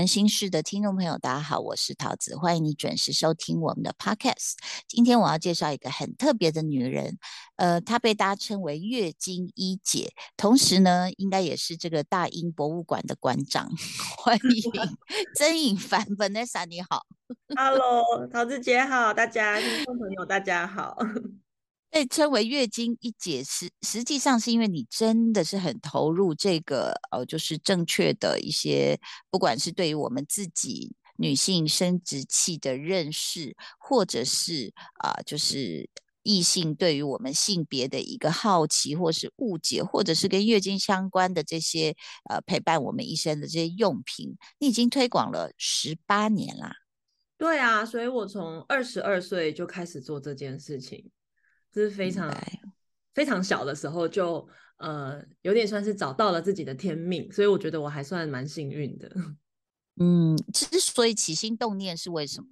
人心事的听众朋友，大家好，我是桃子，欢迎你准时收听我们的 podcast。今天我要介绍一个很特别的女人，呃，她被大家称为月经一姐，同时呢，应该也是这个大英博物馆的馆长。欢迎 曾颖凡 Vanessa，你好，Hello，桃子姐好，大家听众朋友大家好。被称为月经一姐，实实际上是因为你真的是很投入这个，呃，就是正确的一些，不管是对于我们自己女性生殖器的认识，或者是啊，就是异性对于我们性别的一个好奇，或是误解，或者是跟月经相关的这些呃陪伴我们一生的这些用品，你已经推广了十八年啦。对啊，所以我从二十二岁就开始做这件事情。是非常非常小的时候就呃有点算是找到了自己的天命，所以我觉得我还算蛮幸运的。嗯，之所以起心动念是为什么？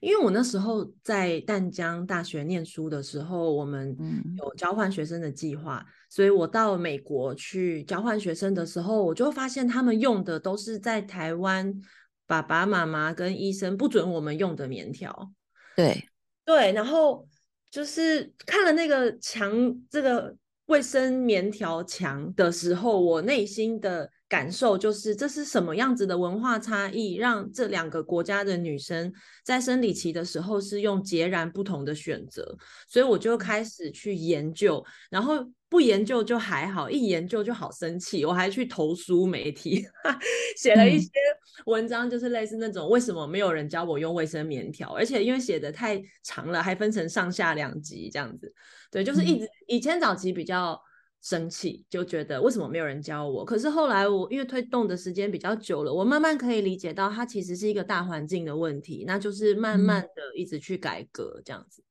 因为我那时候在淡江大学念书的时候，我们有交换学生的计划，所以我到美国去交换学生的时候，我就发现他们用的都是在台湾爸爸妈妈跟医生不准我们用的棉条。对对，然后。就是看了那个墙，这个卫生棉条墙的时候，我内心的感受就是，这是什么样子的文化差异，让这两个国家的女生在生理期的时候是用截然不同的选择，所以我就开始去研究，然后。不研究就还好，一研究就好生气。我还去投书媒体，写了一些文章，就是类似那种为什么没有人教我用卫生棉条，而且因为写的太长了，还分成上下两集这样子。对，就是一直以前早期比较生气，就觉得为什么没有人教我。可是后来我因为推动的时间比较久了，我慢慢可以理解到它其实是一个大环境的问题，那就是慢慢的一直去改革这样子。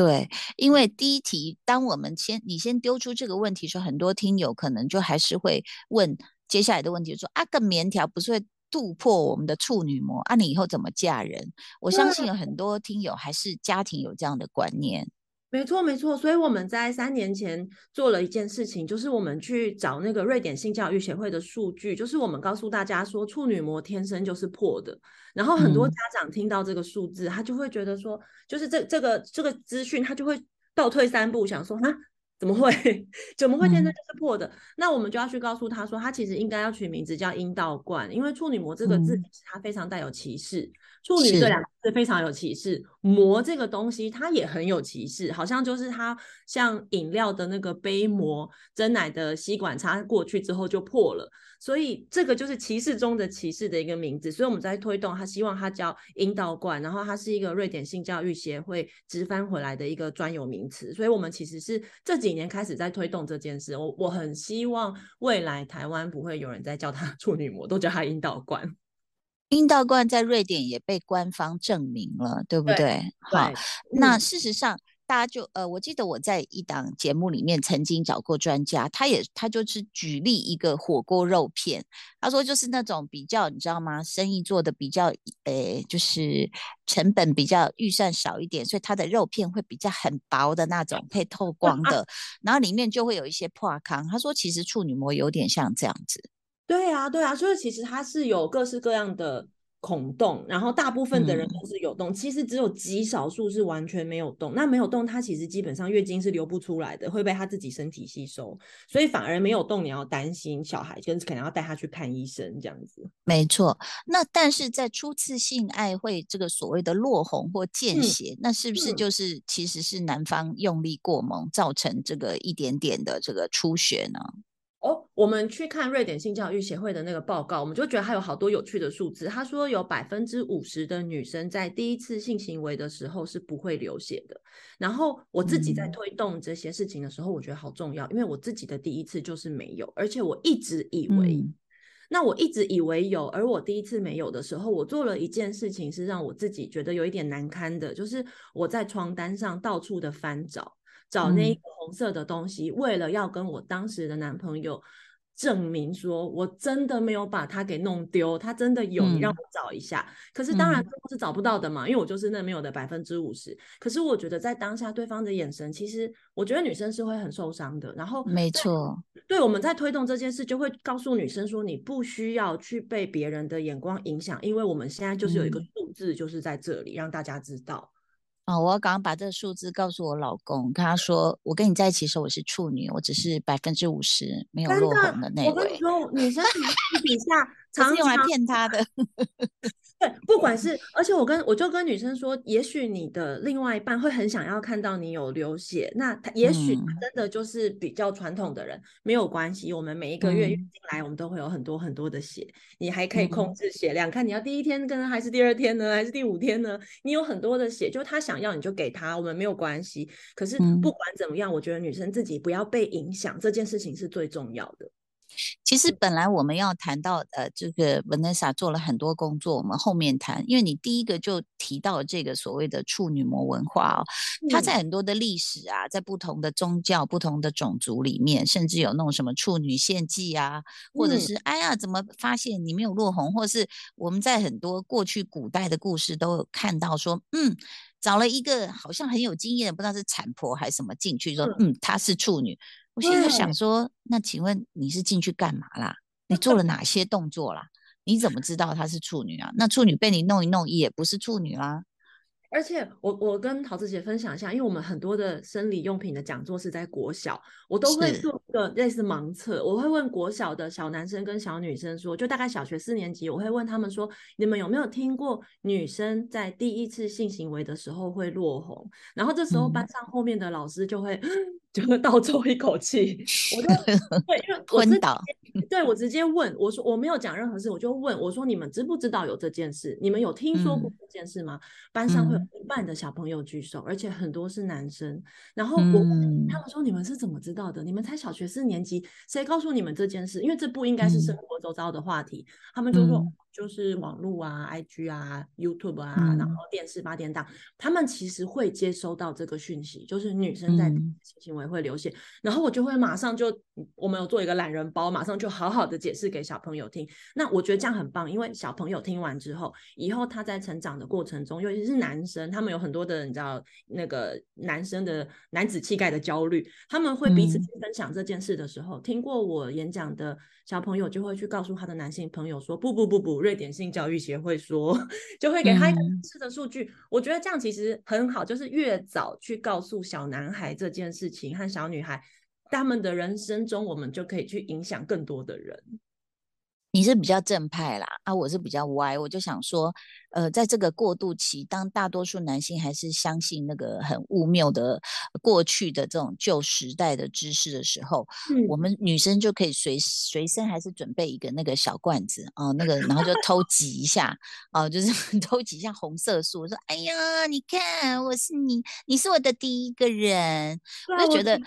对，因为第一题，当我们先你先丢出这个问题时候，很多听友可能就还是会问接下来的问题，说啊，个棉条不是会突破我们的处女膜，啊，你以后怎么嫁人？我相信有很多听友还是家庭有这样的观念。没错，没错。所以我们在三年前做了一件事情，就是我们去找那个瑞典性教育协会的数据，就是我们告诉大家说，处女膜天生就是破的。然后很多家长听到这个数字，他就会觉得说，就是这这个这个资讯，他就会倒退三步，想说啊。怎么会？怎么会天生就是破的？那我们就要去告诉他说，他其实应该要取名字叫阴道冠，因为处女膜这个字它非常带有歧视，处女这两个是非常有歧视，膜这个东西它也很有歧视，好像就是它像饮料的那个杯膜，蒸奶的吸管插过去之后就破了。所以这个就是歧视中的歧视的一个名字，所以我们在推动，它希望它叫阴道冠，然后它是一个瑞典性教育协会直翻回来的一个专有名词，所以我们其实是这几年开始在推动这件事。我我很希望未来台湾不会有人再叫它 处女膜，都叫它阴道冠。阴道冠在瑞典也被官方证明了，对不对？好，那事实上。大家就呃，我记得我在一档节目里面曾经找过专家，他也他就是举例一个火锅肉片，他说就是那种比较你知道吗？生意做的比较呃，就是成本比较预算少一点，所以它的肉片会比较很薄的那种，可以透光的，然后里面就会有一些破康。他说其实处女膜有点像这样子。对啊，对啊，所以其实它是有各式各样的。孔洞，然后大部分的人都是有洞，其实只有极少数是完全没有洞。那没有洞，它其实基本上月经是流不出来的，会被他自己身体吸收，所以反而没有洞，你要担心小孩，就是可能要带他去看医生这样子。没错，那但是在初次性爱会这个所谓的落红或见血，那是不是就是其实是男方用力过猛造成这个一点点的这个出血呢？哦，我们去看瑞典性教育协会的那个报告，我们就觉得它有好多有趣的数字。他说有百分之五十的女生在第一次性行为的时候是不会流血的。然后我自己在推动这些事情的时候，我觉得好重要，因为我自己的第一次就是没有，而且我一直以为，那我一直以为有，而我第一次没有的时候，我做了一件事情是让我自己觉得有一点难堪的，就是我在床单上到处的翻找。找那一个红色的东西，为了要跟我当时的男朋友证明说，我真的没有把他给弄丢，他真的有，你让我找一下。可是当然最后是找不到的嘛，因为我就是那没有的百分之五十。可是我觉得在当下对方的眼神，其实我觉得女生是会很受伤的。然后没错，对，我们在推动这件事，就会告诉女生说，你不需要去被别人的眼光影响，因为我们现在就是有一个数字，就是在这里让大家知道。啊，我要刚刚把这个数字告诉我老公，跟他说，我跟你在一起时候我是处女，我只是百分之五十没有落红的那位。我跟你说，女生私底下常用来骗他的。对，不管是，而且我跟我就跟女生说，也许你的另外一半会很想要看到你有流血，那他也许真的就是比较传统的人，没有关系，我们每一个月月经来，我们都会有很多很多的血，你还可以控制血量，看你要第一天跟还是第二天呢，还是第五天呢？你有很多的血，就他想要你就给他，我们没有关系。可是不管怎么样，我觉得女生自己不要被影响，这件事情是最重要的。其实本来我们要谈到呃，这个 Vanessa 做了很多工作，我们后面谈。因为你第一个就提到这个所谓的处女膜文化哦，它在很多的历史啊，在不同的宗教、不同的种族里面，甚至有那种什么处女献祭啊，或者是哎呀，怎么发现你没有落红，或是我们在很多过去古代的故事都有看到说，嗯，找了一个好像很有经验的，不知道是产婆还是什么进去说，嗯，她是处女。我现在想说，那请问你是进去干嘛啦？你做了哪 些动作啦？你怎么知道她是处女啊？那处女被你弄一弄，也不是处女啦。而且我我跟桃子姐分享一下，因为我们很多的生理用品的讲座是在国小，我都会做一个类似盲测，我会问国小的小男生跟小女生说，就大概小学四年级，我会问他们说，你们有没有听过女生在第一次性行为的时候会落红？然后这时候班上后面的老师就会。就会倒抽一口气，我就对，因为昏倒。对我直接问我说，我没有讲任何事，我就问我说，你们知不知道有这件事？你们有听说过这件事吗？班上会有一半的小朋友举手，而且很多是男生。然后我他们说，你们是怎么知道的？你们才小学四年级，谁告诉你们这件事？因为这不应该是生活周遭的话题。他们就说。就是网络啊、IG 啊、YouTube 啊，然后电视八点档，他们其实会接收到这个讯息，就是女生在性行为会流血，然后我就会马上就，我们有做一个懒人包，马上就好好的解释给小朋友听。那我觉得这样很棒，因为小朋友听完之后，以后他在成长的过程中，尤其是男生，他们有很多的你知道那个男生的男子气概的焦虑，他们会彼此去分享这件事的时候，听过我演讲的。小朋友就会去告诉他的男性朋友说：“不不不不，瑞典性教育协会说，就会给他一个真实的数据。我觉得这样其实很好，就是越早去告诉小男孩这件事情和小女孩，他们的人生中，我们就可以去影响更多的人。”你是比较正派啦，啊，我是比较歪。我就想说，呃，在这个过渡期，当大多数男性还是相信那个很污谬的过去的这种旧时代的知识的时候，我们女生就可以随随身还是准备一个那个小罐子啊，那个然后就偷挤一下啊，就是 偷挤一下红色素，说，哎呀，你看我是你，你是我的第一个人，我就觉得。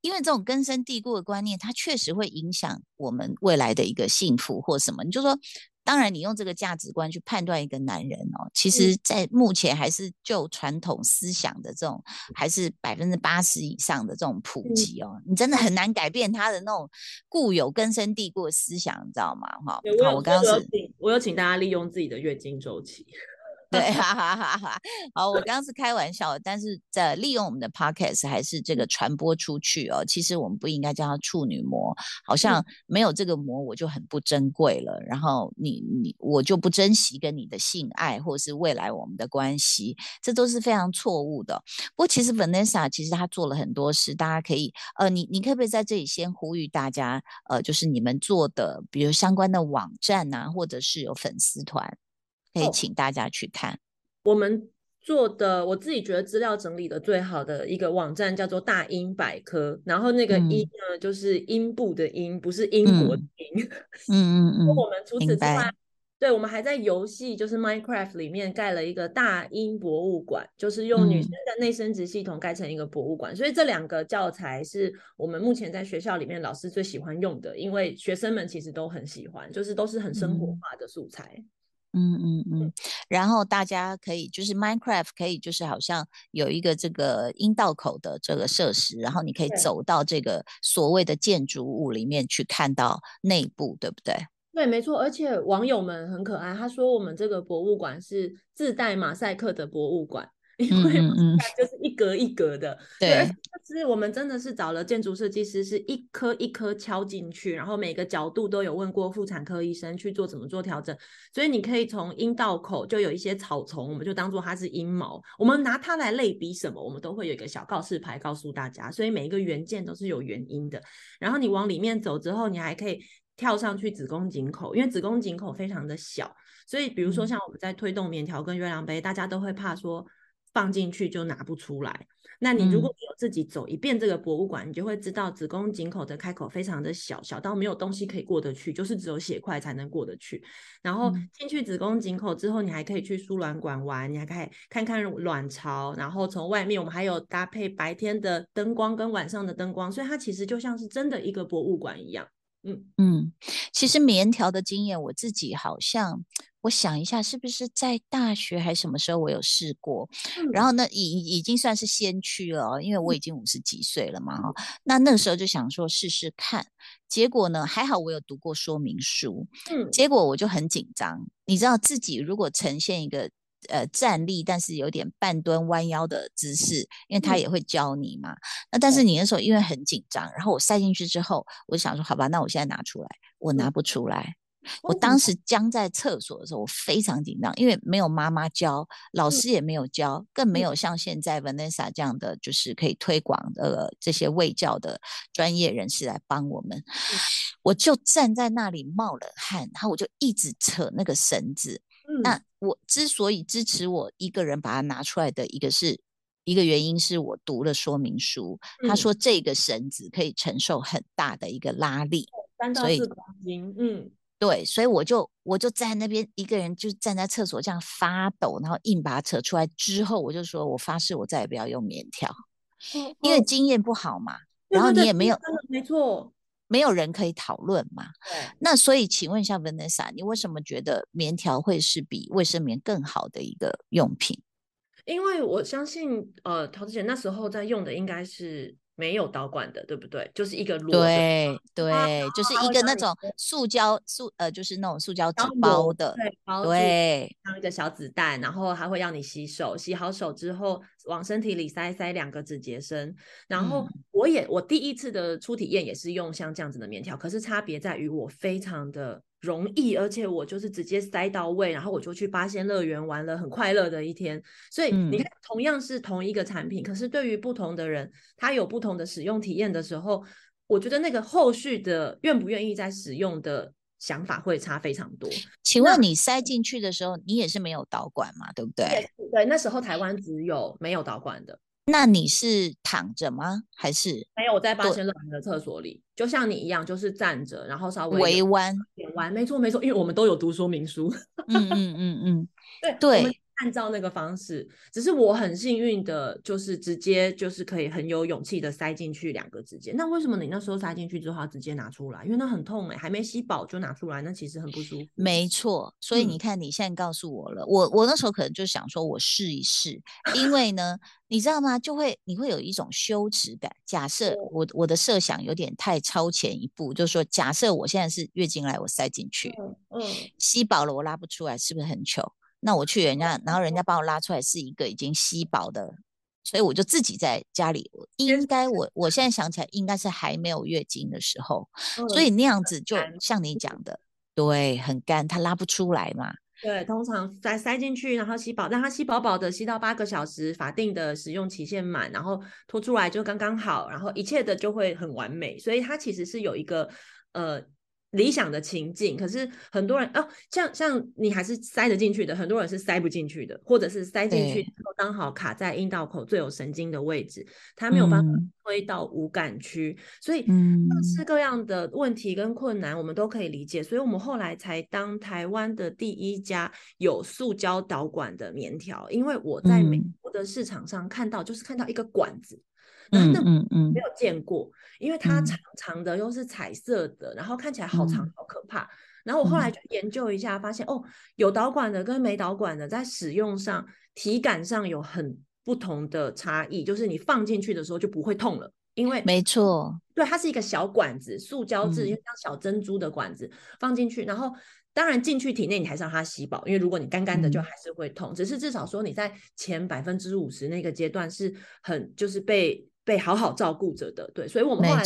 因为这种根深蒂固的观念，它确实会影响我们未来的一个幸福或什么。你就说，当然你用这个价值观去判断一个男人哦，其实在目前还是就传统思想的这种，还是百分之八十以上的这种普及哦，你真的很难改变他的那种固有根深蒂固的思想，你知道吗？哈，好，我刚刚是，我有请大家利用自己的月经周期。对，哈哈哈哈好，我刚刚是开玩笑，但是在利用我们的 podcast 还是这个传播出去哦。其实我们不应该叫它处女膜，好像没有这个膜我就很不珍贵了。然后你你我就不珍惜跟你的性爱，或是未来我们的关系，这都是非常错误的。不过其实 Vanessa 其实她做了很多事，大家可以呃，你你可不可以在这里先呼吁大家呃，就是你们做的，比如相关的网站啊，或者是有粉丝团。可以请大家去看我们做的，我自己觉得资料整理的最好的一个网站叫做大英百科，然后那个英呢就是英部的英，不是英国的英。嗯 嗯嗯。我们除此之外，对我们还在游戏就是 Minecraft 里面盖了一个大英博物馆，就是用女生的内生殖系统盖成一个博物馆。所以这两个教材是我们目前在学校里面老师最喜欢用的，因为学生们其实都很喜欢，就是都是很生活化的素材。嗯嗯嗯，然后大家可以就是 Minecraft 可以就是好像有一个这个阴道口的这个设施，然后你可以走到这个所谓的建筑物里面去看到内部，对不对？对，没错。而且网友们很可爱，他说我们这个博物馆是自带马赛克的博物馆。因为就是一格一格的。对，是我们真的是找了建筑设计师，是一颗一颗敲进去，然后每个角度都有问过妇产科医生去做怎么做调整。所以你可以从阴道口就有一些草丛，我们就当做它是阴毛，我们拿它来类比什么，我们都会有一个小告示牌告诉大家。所以每一个元件都是有原因的。然后你往里面走之后，你还可以跳上去子宫颈口，因为子宫颈口非常的小，所以比如说像我们在推动棉条跟月亮杯，大家都会怕说。放进去就拿不出来。那你如果有自己走一遍这个博物馆，你就会知道子宫颈口的开口非常的小，小到没有东西可以过得去，就是只有血块才能过得去。然后进去子宫颈口之后，你还可以去输卵管玩，你还可以看看卵巢。然后从外面，我们还有搭配白天的灯光跟晚上的灯光，所以它其实就像是真的一个博物馆一样。嗯嗯，其实棉条的经验，我自己好像。我想一下，是不是在大学还是什么时候我有试过？然后呢，已已经算是先驱了，因为我已经五十几岁了嘛。那那个时候就想说试试看，结果呢，还好我有读过说明书。嗯，结果我就很紧张。你知道自己如果呈现一个呃站立，但是有点半蹲弯腰的姿势，因为他也会教你嘛。那但是你那时候因为很紧张，然后我塞进去之后，我就想说，好吧，那我现在拿出来，我拿不出来。我当时僵在厕所的时候，我非常紧张，因为没有妈妈教，老师也没有教，更没有像现在 Vanessa 这样的就是可以推广的这些卫教的专业人士来帮我们。我就站在那里冒冷汗，然后我就一直扯那个绳子。那我之所以支持我一个人把它拿出来的一个是一个原因，是我读了说明书，他说这个绳子可以承受很大的一个拉力，三到四公斤，嗯。对，所以我就我就在那边一个人就站在厕所这样发抖，然后硬把它扯出来之后，我就说我发誓我再也不要用棉条，因为经验不好嘛。然后你也没有，没错，没有人可以讨论嘛。那所以请问一下 Vanessa，你为什么觉得棉条会是比卫生棉更好的一个用品？因为我相信，呃，陶子姐那时候在用的应该是。没有导管的，对不对？就是一个裸对对，就是一个那种塑胶塑呃，就是那种塑胶纸包的，对，像一个小子弹，然后还会让你洗手，洗好手之后往身体里塞塞两个指节针。然后我也我第一次的初体验也是用像这样子的棉条，可是差别在于我非常的。容易，而且我就是直接塞到位，然后我就去八仙乐园玩了，很快乐的一天。所以你看，同样是同一个产品，可是对于不同的人，他有不同的使用体验的时候，我觉得那个后续的愿不愿意再使用的想法会差非常多。请问你塞进去的时候，你也是没有导管嘛？对不对？对，那时候台湾只有没有导管的。那你是躺着吗？还是没有？我在八千乐园的厕所里，就像你一样，就是站着，然后稍微微弯，弯，没错没错，因为我们都有读说明书。嗯嗯嗯嗯，对对。按照那个方式，只是我很幸运的，就是直接就是可以很有勇气的塞进去两个指节。那为什么你那时候塞进去之后要直接拿出来？因为那很痛哎，还没吸饱就拿出来，那其实很不舒服。没错，所以你看你现在告诉我了，我我那时候可能就想说我试一试，因为呢，你知道吗？就会你会有一种羞耻感。假设我我的设想有点太超前一步，就是说假设我现在是月经来，我塞进去，嗯，吸饱了我拉不出来，是不是很糗？那我去人家，然后人家把我拉出来是一个已经吸饱的，所以我就自己在家里。应该我我现在想起来，应该是还没有月经的时候，所以那样子就像你讲的，对，很干，它拉不出来嘛。对，通常塞塞进去，然后吸饱，让它吸饱饱的，吸到八个小时，法定的使用期限满，然后拖出来就刚刚好，然后一切的就会很完美。所以它其实是有一个呃。理想的情境，可是很多人哦，像像你还是塞得进去的，很多人是塞不进去的，或者是塞进去刚好卡在阴道口最有神经的位置，他没有办法推到无感区，所以各式各样的问题跟困难我们都可以理解，所以我们后来才当台湾的第一家有塑胶导管的棉条，因为我在美国的市场上看到，就是看到一个管子。嗯嗯嗯，没有见过，因为它长长的又是彩色的，然后看起来好长好可怕。然后我后来就研究一下，发现哦，有导管的跟没导管的在使用上体感上有很不同的差异，就是你放进去的时候就不会痛了。因为没错，对，它是一个小管子，塑胶质，就像小珍珠的管子放进去，然后当然进去体内你还是让它吸饱，因为如果你干干的就还是会痛，只是至少说你在前百分之五十那个阶段是很就是被被好好照顾着的，对，所以我们后来。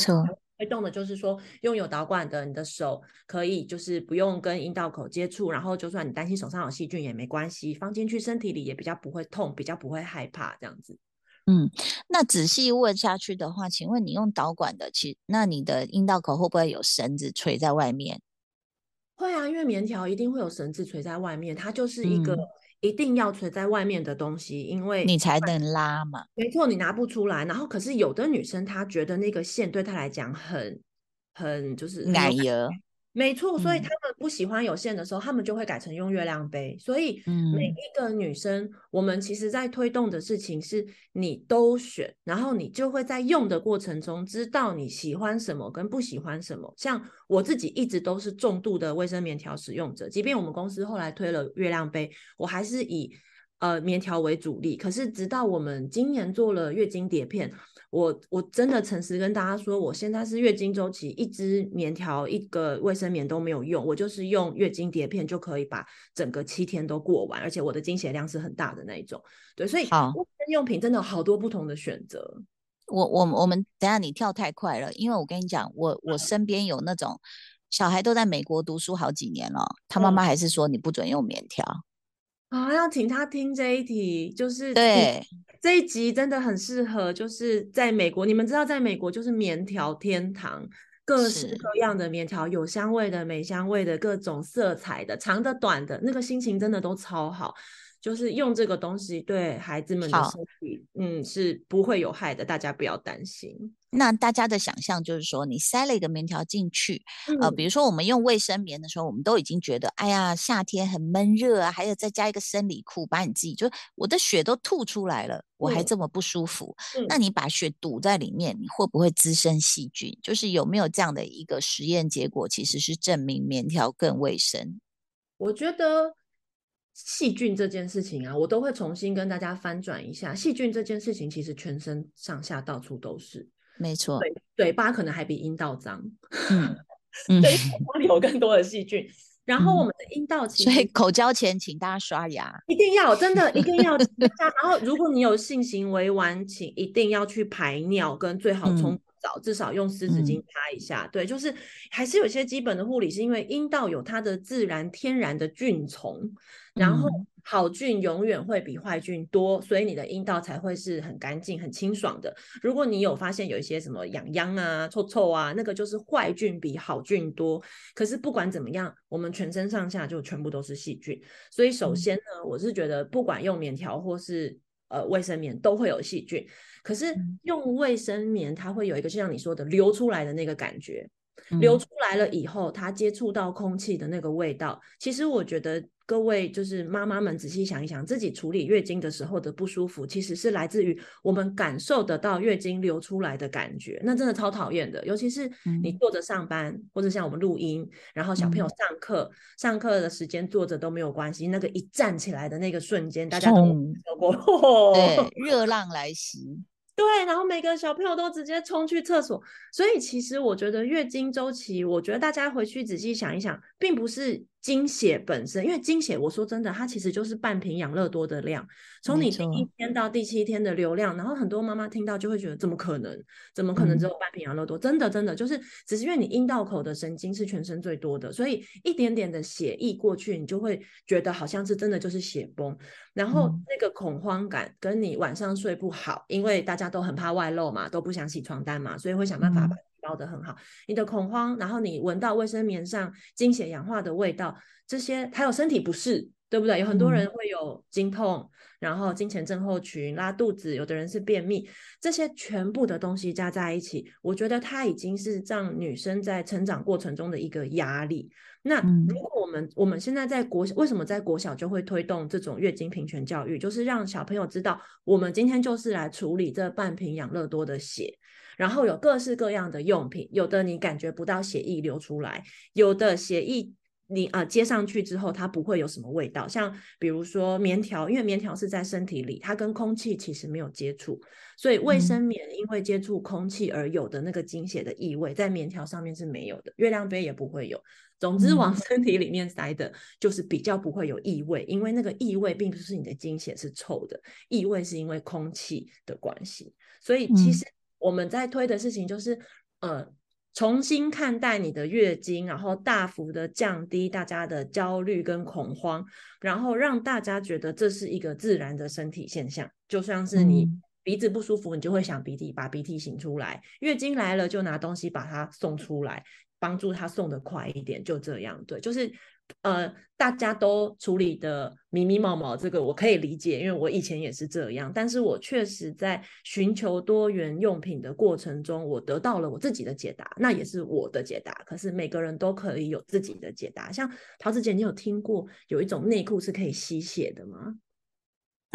推动的就是说，拥有导管的，你的手可以就是不用跟阴道口接触，然后就算你担心手上有细菌也没关系，放进去身体里也比较不会痛，比较不会害怕这样子。嗯，那仔细问下去的话，请问你用导管的，其那你的阴道口会不会有绳子垂在外面？会啊，因为棉条一定会有绳子垂在外面，它就是一个。一定要垂在外面的东西，因为你才能拉嘛。没错，你拿不出来。然后，可是有的女生她觉得那个线对她来讲很很就是奶油。没错，所以他们不喜欢有线的时候，他们就会改成用月亮杯。所以每一个女生，我们其实在推动的事情是，你都选，然后你就会在用的过程中知道你喜欢什么跟不喜欢什么。像我自己一直都是重度的卫生棉条使用者，即便我们公司后来推了月亮杯，我还是以呃棉条为主力。可是直到我们今年做了月经碟片。我我真的诚实跟大家说，我现在是月经周期，一支棉条、一个卫生棉都没有用，我就是用月经碟片就可以把整个七天都过完，而且我的经血量是很大的那一种。对，所以卫生用品真的好多不同的选择。我我我们等下你跳太快了，因为我跟你讲，我我身边有那种小孩都在美国读书好几年了，他妈妈还是说你不准用棉条。啊，要请他听这一题，就是对这一集真的很适合。就是在美国，你们知道，在美国就是棉条天堂，各式各样的棉条，有香味的、没香味的，各种色彩的，长的、短的，那个心情真的都超好。就是用这个东西对孩子们的身体，嗯，是不会有害的，大家不要担心。那大家的想象就是说，你塞了一个棉条进去，呃，比如说我们用卫生棉的时候，我们都已经觉得，哎呀，夏天很闷热啊，还有再加一个生理裤，把你自己就我的血都吐出来了，我还这么不舒服。那你把血堵在里面，你会不会滋生细菌？就是有没有这样的一个实验结果，其实是证明棉条更卫生？我觉得。细菌这件事情啊，我都会重新跟大家翻转一下。细菌这件事情，其实全身上下到处都是，没错。嘴嘴巴可能还比阴道脏，嗯，对，嘴巴里有更多的细菌。然后我们的阴道，所以口交前请大家刷牙，一定要，真的一定要。然后如果你有性行为完，请一定要去排尿，跟最好冲澡，至少用湿纸巾擦一下。对，就是还是有些基本的护理，是因为阴道有它的自然天然的菌虫。然后好菌永远会比坏菌多，所以你的阴道才会是很干净、很清爽的。如果你有发现有一些什么痒痒啊、臭臭啊，那个就是坏菌比好菌多。可是不管怎么样，我们全身上下就全部都是细菌。所以首先呢，我是觉得不管用棉条或是呃卫生棉都会有细菌。可是用卫生棉，它会有一个就像你说的流出来的那个感觉。流出来了以后，它接触到空气的那个味道，其实我觉得各位就是妈妈们仔细想一想，自己处理月经的时候的不舒服，其实是来自于我们感受得到月经流出来的感觉，那真的超讨厌的。尤其是你坐着上班，或者像我们录音，然后小朋友上课，上课的时间坐着都没有关系，那个一站起来的那个瞬间，大家都有过，对，热浪来袭。对，然后每个小朋友都直接冲去厕所，所以其实我觉得月经周期，我觉得大家回去仔细想一想，并不是。精血本身，因为精血，我说真的，它其实就是半瓶养乐多的量。从你第一天到第七天的流量，然后很多妈妈听到就会觉得，怎么可能？怎么可能只有半瓶养乐多？真的，真的就是，只是因为你阴道口的神经是全身最多的，所以一点点的血溢过去，你就会觉得好像是真的就是血崩。然后那个恐慌感，跟你晚上睡不好，因为大家都很怕外漏嘛，都不想洗床单嘛，所以会想办法把。包的很好，你的恐慌，然后你闻到卫生棉上经血氧化的味道，这些还有身体不适，对不对？有很多人会有经痛，然后经前症候群、拉肚子，有的人是便秘，这些全部的东西加在一起，我觉得它已经是让女生在成长过程中的一个压力。那如果我们我们现在在国为什么在国小就会推动这种月经平权教育，就是让小朋友知道，我们今天就是来处理这半瓶养乐多的血。然后有各式各样的用品，有的你感觉不到血液流出来，有的血液你啊接上去之后，它不会有什么味道。像比如说棉条，因为棉条是在身体里，它跟空气其实没有接触，所以卫生棉因为接触空气而有的那个精血的异味，在棉条上面是没有的，月亮杯也不会有。总之，往身体里面塞的就是比较不会有异味，因为那个异味并不是你的精血是臭的，异味是因为空气的关系。所以其实我们在推的事情就是，呃。重新看待你的月经，然后大幅的降低大家的焦虑跟恐慌，然后让大家觉得这是一个自然的身体现象，就像是你鼻子不舒服，你就会想鼻涕，把鼻涕擤出来；月经来了，就拿东西把它送出来，帮助它送的快一点，就这样，对，就是。呃，大家都处理的迷迷毛毛，这个我可以理解，因为我以前也是这样。但是我确实在寻求多元用品的过程中，我得到了我自己的解答，那也是我的解答。可是每个人都可以有自己的解答。像桃子姐，你有听过有一种内裤是可以吸血的吗？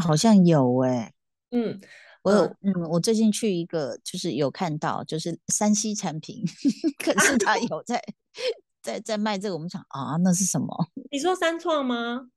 好像有哎，嗯，我有，嗯，我最近去一个，就是有看到，就是山西产品，可是他 有在。在在卖这个，我们想啊，那是什么？你说三创吗？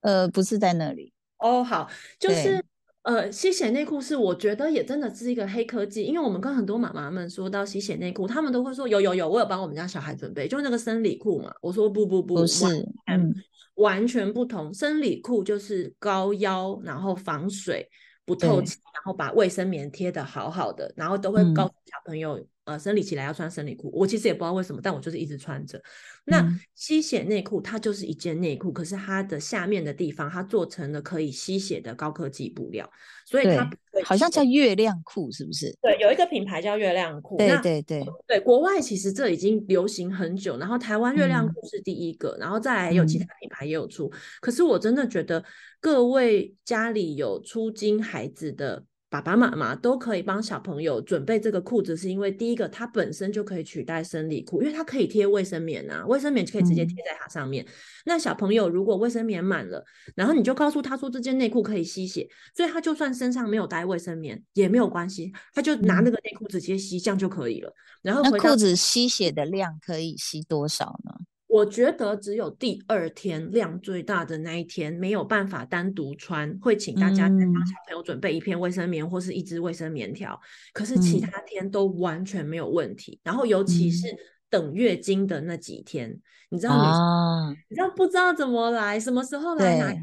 呃，不是在那里哦。好，就是呃，吸血内裤是我觉得也真的是一个黑科技，因为我们跟很多妈妈们说到吸血内裤，他们都会说有有有，我有帮我们家小孩准备，就是那个生理裤嘛。我说不不不，不是，嗯，完全不同。生理裤就是高腰，然后防水不透气，然后把卫生棉贴的好好的，然后都会告诉小朋友。呃，生理期来要穿生理裤，我其实也不知道为什么，但我就是一直穿着。那吸血内裤它就是一件内裤，可是它的下面的地方它做成了可以吸血的高科技布料，所以它好像叫月亮裤，是不是？对，有一个品牌叫月亮裤。对对对对，国外其实这已经流行很久，然后台湾月亮裤是第一个，然后再来有其他品牌也有出。可是我真的觉得各位家里有出金孩子的。爸爸妈妈都可以帮小朋友准备这个裤子，是因为第一个，它本身就可以取代生理裤，因为它可以贴卫生棉啊，卫生棉就可以直接贴在它上面。那小朋友如果卫生棉满了，然后你就告诉他说这件内裤可以吸血，所以他就算身上没有带卫生棉也没有关系，他就拿那个内裤直接吸，这样就可以了。然后那裤子吸血的量可以吸多少呢？我觉得只有第二天量最大的那一天没有办法单独穿，会请大家再帮小朋友准备一片卫生棉或是一支卫生棉条。可是其他天都完全没有问题。然后尤其是等月经的那几天，你知道吗？你知道不知道怎么来，什么时候来哪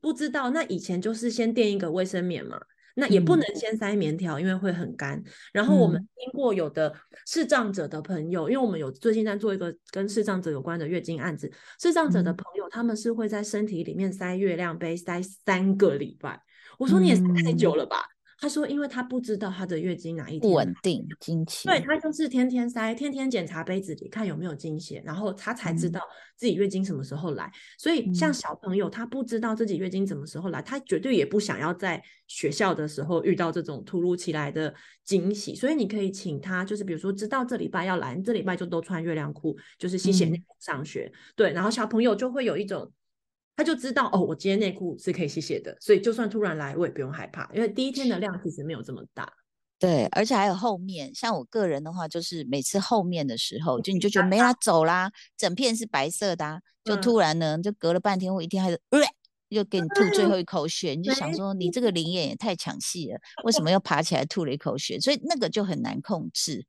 不知道。那以前就是先垫一个卫生棉嘛。那也不能先塞棉条，因为会很干。然后我们听过有的视障者的朋友，因为我们有最近在做一个跟视障者有关的月经案子，视障者的朋友他们是会在身体里面塞月亮杯塞三个礼拜。我说你也塞太久了吧？他说：“因为他不知道他的月经哪一天不稳定经期，对他就是天天塞，天天检查杯子里看有没有经血，然后他才知道自己月经什么时候来。所以像小朋友，他不知道自己月经什么时候来，他绝对也不想要在学校的时候遇到这种突如其来的惊喜。所以你可以请他，就是比如说知道这礼拜要来，这礼拜就都穿月亮裤，就是吸血内裤上学。对，然后小朋友就会有一种。”他就知道哦，我今天内裤是可以吸血的，所以就算突然来，我也不用害怕，因为第一天的量其实没有这么大。对，而且还有后面，像我个人的话，就是每次后面的时候，就你就觉得没啦，走啦，整片是白色的，啊就突然呢，就隔了半天或一天还是。又给你吐最后一口血，你就想说你这个灵眼也太抢戏了，为什么又爬起来吐了一口血？所以那个就很难控制。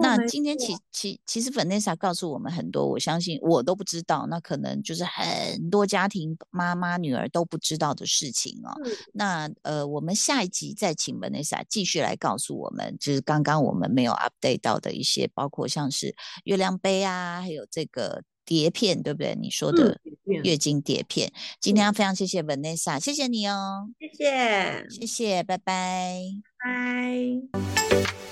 那今天其其其实粉内莎告诉我们很多，我相信我都不知道，那可能就是很多家庭妈妈女儿都不知道的事情哦。那呃，我们下一集再请粉内莎继续来告诉我们，就是刚刚我们没有 update 到的一些，包括像是月亮杯啊，还有这个。碟片对不对？你说的月经碟片。今天要非常谢谢 Vanessa，谢谢你哦，谢谢，谢谢，拜拜，拜。